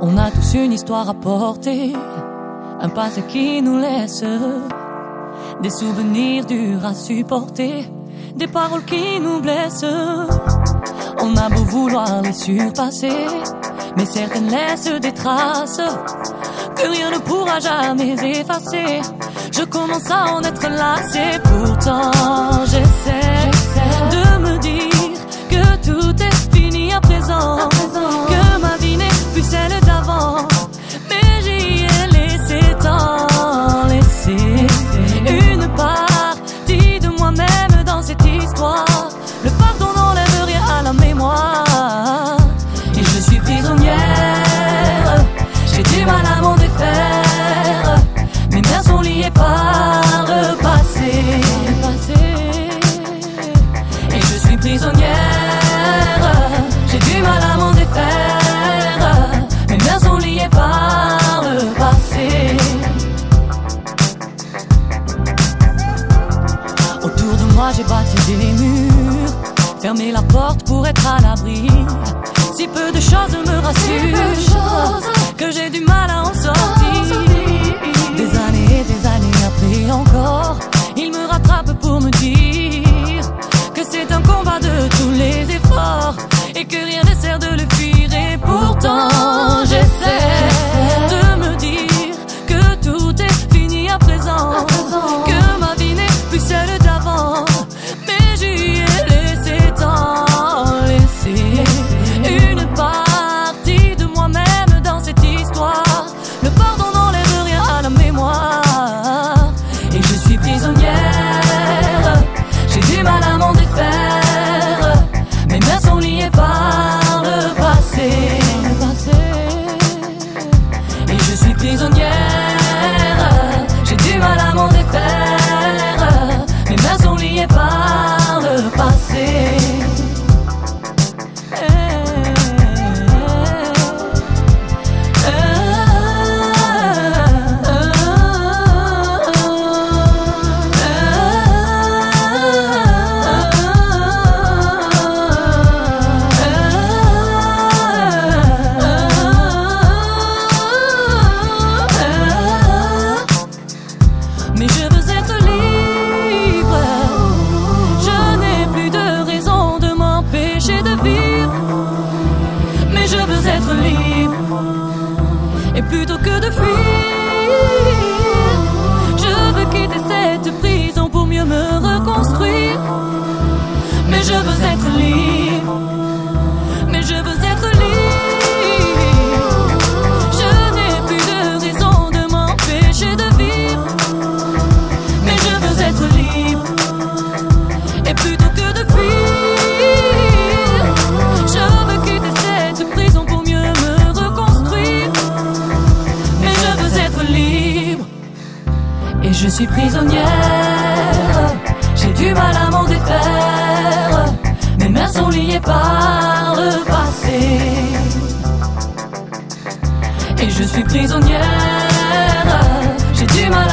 On a tous une histoire à porter, un passé qui nous laisse des souvenirs durs à supporter, des paroles qui nous blessent. On a beau vouloir les surpasser, mais certaines laissent des traces que rien ne pourra jamais effacer. Je commence à en être lassé, pourtant moi j'ai bâti des murs, fermé la porte pour être à l'abri. Si peu de choses me rassurent, que j'ai du mal à en sortir. Des années et des années après encore, il me rattrape pour me dire que c'est un combat de tous les efforts et que rien ne sert de le Et plutôt que de je suis prisonnière. J'ai du mal à m'en défaire. Mes mains sont liées par le passé. Et je suis prisonnière. J'ai du mal